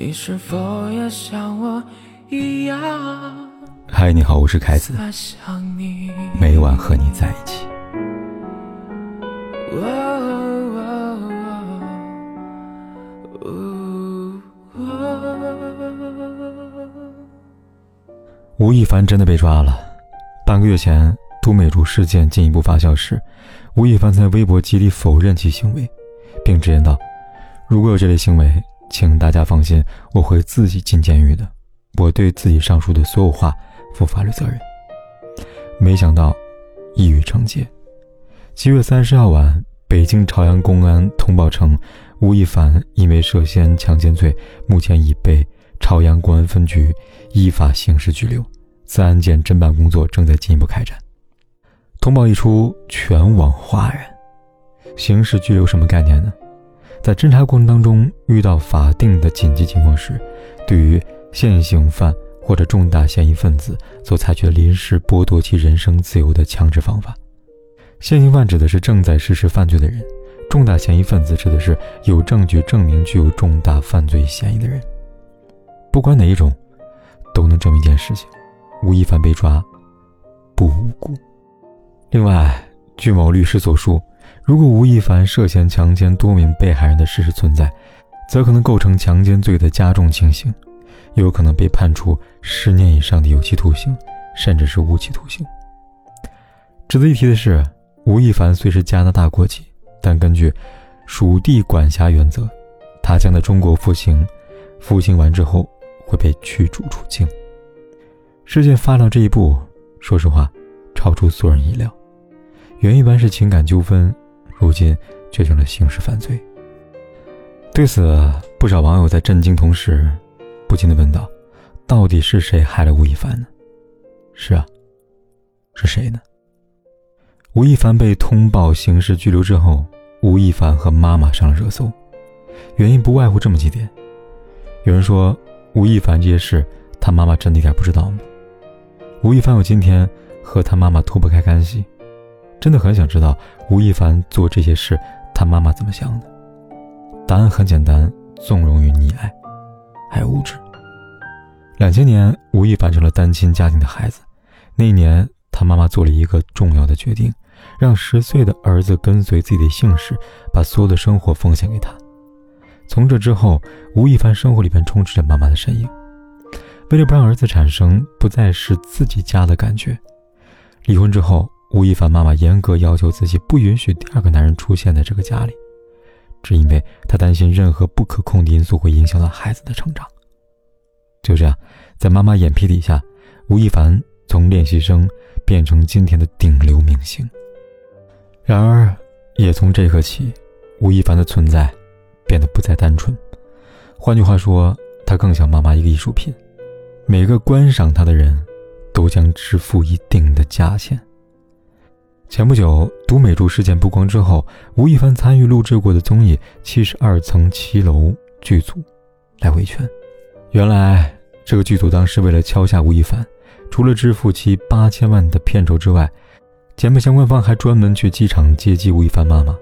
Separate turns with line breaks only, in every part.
你是否也像我一样？
嗨，你好，我是凯子。每晚和你在一起。吴亦凡真的被抓了。半个月前，都美竹事件进一步发酵时，吴亦凡在微博极力否认其行为，并直言道：“如果有这类行为。”请大家放心，我会自己进监狱的。我对自己上述的所有话负法律责任。没想到，一语成谶。七月三十号晚，北京朝阳公安通报称，吴亦凡因为涉嫌强奸罪，目前已被朝阳公安分局依法刑事拘留。此案件侦办工作正在进一步开展。通报一出，全网哗然。刑事拘留什么概念呢？在侦查过程当中遇到法定的紧急情况时，对于现行犯或者重大嫌疑分子，所采取的临时剥夺其人身自由的强制方法。现行犯指的是正在实施犯罪的人，重大嫌疑分子指的是有证据证明具有重大犯罪嫌疑的人。不管哪一种，都能证明一件事情：吴亦凡被抓不无辜。另外，据某律师所述。如果吴亦凡涉嫌强奸多名被害人的事实存在，则可能构成强奸罪的加重情形，有可能被判处十年以上的有期徒刑，甚至是无期徒刑。值得一提的是，吴亦凡虽是加拿大国籍，但根据属地管辖原则，他将在中国服刑，服刑完之后会被驱逐出境。事件发展到这一步，说实话，超出所有人意料，原一般是情感纠纷。如今却成了刑事犯罪。对此，不少网友在震惊同时，不禁的问道：“到底是谁害了吴亦凡呢？”是啊，是谁呢？吴亦凡被通报刑事拘留之后，吴亦凡和妈妈上了热搜，原因不外乎这么几点。有人说，吴亦凡这些事，他妈妈真的一点不知道吗？吴亦凡有今天，和他妈妈脱不开干系。真的很想知道吴亦凡做这些事，他妈妈怎么想的？答案很简单：纵容与溺爱，还有物质。两千年，吴亦凡成了单亲家庭的孩子。那一年，他妈妈做了一个重要的决定，让十岁的儿子跟随自己的姓氏，把所有的生活奉献给他。从这之后，吴亦凡生活里边充斥着妈妈的身影。为了不让儿子产生不再是自己家的感觉，离婚之后。吴亦凡妈妈严格要求自己不允许第二个男人出现在这个家里，只因为她担心任何不可控的因素会影响到孩子的成长。就这样，在妈妈眼皮底下，吴亦凡从练习生变成今天的顶流明星。然而，也从这刻起，吴亦凡的存在变得不再单纯。换句话说，他更像妈妈一个艺术品，每个观赏他的人，都将支付一定的价钱。前不久，都美竹事件曝光之后，吴亦凡参与录制过的综艺《七十二层七楼》剧组来维权。原来，这个剧组当时为了敲下吴亦凡，除了支付其八千万的片酬之外，节目相关方还专门去机场接机吴亦凡妈妈，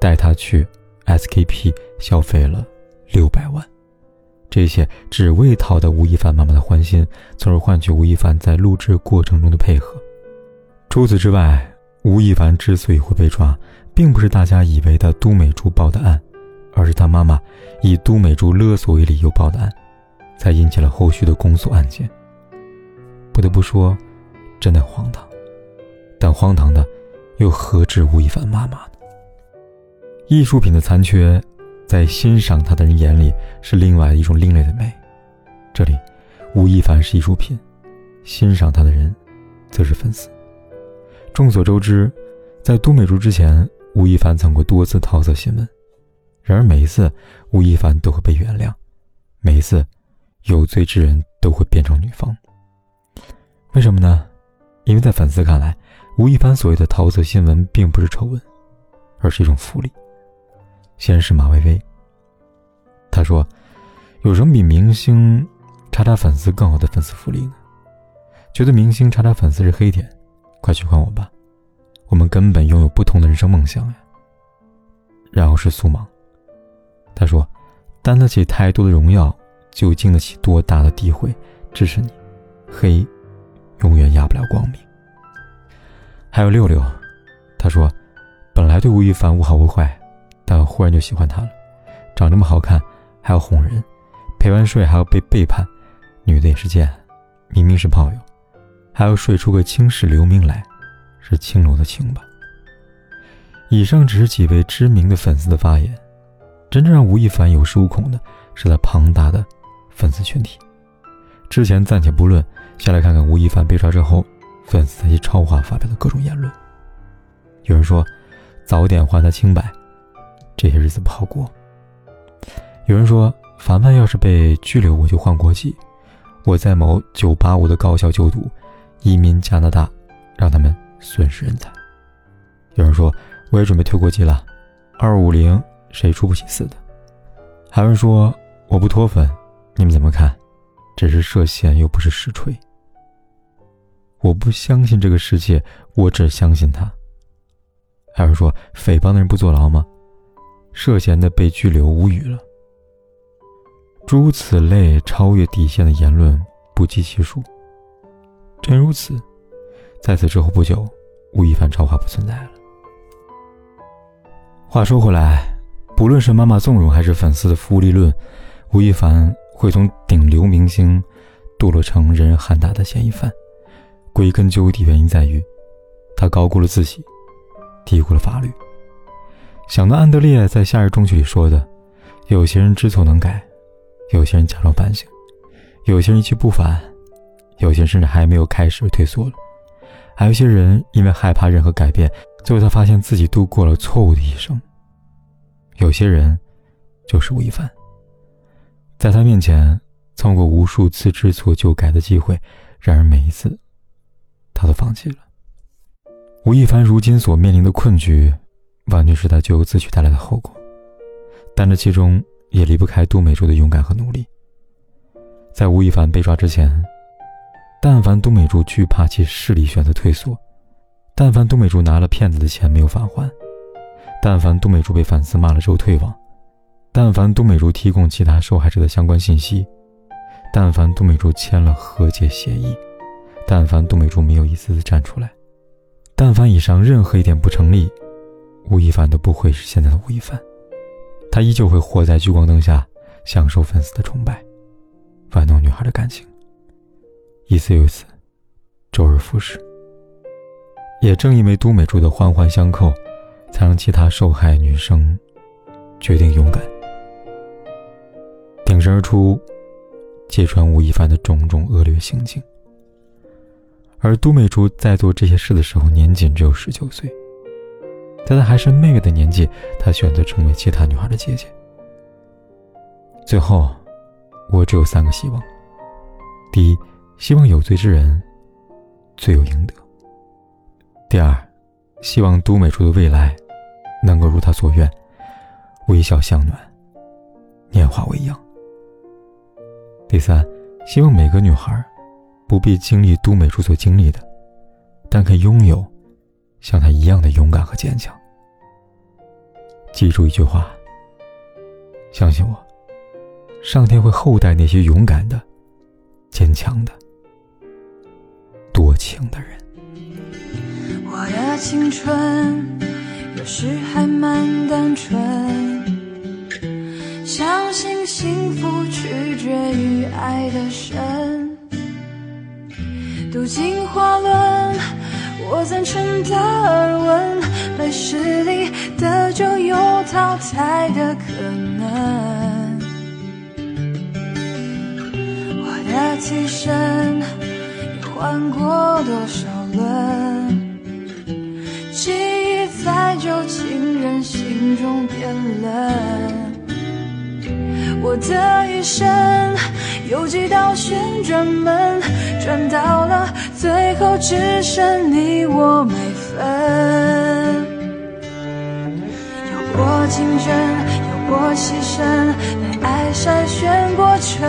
带他去 SKP 消费了六百万。这些只为讨得吴亦凡妈妈的欢心，从而换取吴亦凡在录制过程中的配合。除此之外，吴亦凡之所以会被抓，并不是大家以为的都美竹报的案，而是他妈妈以都美竹勒索为理由报的案，才引起了后续的公诉案件。不得不说，真的荒唐。但荒唐的，又何止吴亦凡妈妈呢？艺术品的残缺，在欣赏它的人眼里是另外一种另类的美。这里，吴亦凡是艺术品，欣赏他的人，则是粉丝。众所周知，在都美竹之前，吴亦凡曾过多次桃色新闻。然而每一次，吴亦凡都会被原谅；每一次，有罪之人都会变成女方。为什么呢？因为在粉丝看来，吴亦凡所谓的桃色新闻并不是丑闻，而是一种福利。先是马薇薇，他说：“有什么比明星查查粉丝更好的粉丝福利呢？觉得明星查查粉丝是黑点？”快去换我吧，我们根本拥有不同的人生梦想呀。然后是苏芒，他说，担得起太多的荣耀，就经得起多大的诋毁。支持你，黑永远压不了光明。还有六六，他说，本来对吴亦凡无好无坏，但忽然就喜欢他了。长这么好看，还要哄人，陪完睡还要被背叛，女的也是贱。明明是炮友，还要睡出个青史留名来，是青楼的青吧？以上只是几位知名的粉丝的发言，真正让吴亦凡有恃无恐的是他庞大的粉丝群体。之前暂且不论，先来看看吴亦凡被抓之后，粉丝以超话发表的各种言论。有人说，早点还他清白，这些日子不好过。有人说，凡凡要是被拘留，我就换国籍，我在某985的高校就读，移民加拿大，让他们损失人才。有人说，我也准备退国籍了，二五零谁出不起死的？还有人说，我不脱粉，你们怎么看？只是涉嫌，又不是实锤。我不相信这个世界，我只相信他。还有人说，诽谤的人不坐牢吗？涉嫌的被拘留，无语了。诸此类超越底线的言论不计其数。真如此，在此之后不久，吴亦凡超话不存在了。话说回来，不论是妈妈纵容，还是粉丝的福利论，吴亦凡。会从顶流明星堕落成人人喊打的嫌疑犯，归根究底，原因在于他高估了自己，低估了法律。想到安德烈在《夏日中曲》里说的：“有些人知错能改，有些人假装反省，有些人一去不返，有些甚至还没有开始退缩了，还有些人因为害怕任何改变，最后他发现自己度过了错误的一生。有些人就是吴亦凡。”在他面前，错过无数次知错就改的机会，然而每一次，他都放弃了。吴亦凡如今所面临的困局，完全是他咎由自取带来的后果，但这其中也离不开杜美竹的勇敢和努力。在吴亦凡被抓之前，但凡杜美竹惧怕其势力选择退缩，但凡杜美竹拿了骗子的钱没有返还，但凡杜美竹被粉丝骂了之后退网。但凡杜美竹提供其他受害者的相关信息，但凡杜美竹签了和解协议，但凡杜美竹没有一次次站出来，但凡以上任何一点不成立，吴亦凡都不会是现在的吴亦凡，他依旧会活在聚光灯下，享受粉丝的崇拜，玩弄女孩的感情，一次又一次，周而复始。也正因为都美竹的环环相扣，才让其他受害女生决定勇敢。挺身而出，揭穿吴亦凡的种种恶劣行径。而都美竹在做这些事的时候，年仅只有十九岁，在她还是妹妹的年纪，她选择成为其他女孩的姐姐。最后，我只有三个希望：第一，希望有罪之人罪有应得；第二，希望都美竹的未来能够如她所愿，微笑向暖，年华未央。第三，希望每个女孩不必经历都美竹所经历的，但可以拥有像她一样的勇敢和坚强。记住一句话：相信我，上天会厚待那些勇敢的、坚强的、情的人。
我的青春有时还蛮单纯。相信幸福取决于爱的深，读进化论，我赞成达尔文，来世里的就有淘汰的可能。我的替身换过多少轮，记忆在旧情人心中变冷。我的一生有几道旋转门，转到了最后只剩你我没分。有过竞争，有过牺牲，被爱筛选过程，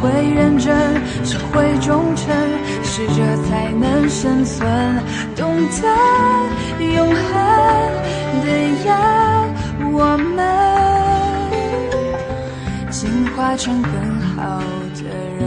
会认真，学会忠诚，适者才能生存。懂得永恒的要我们。进化成更好的人，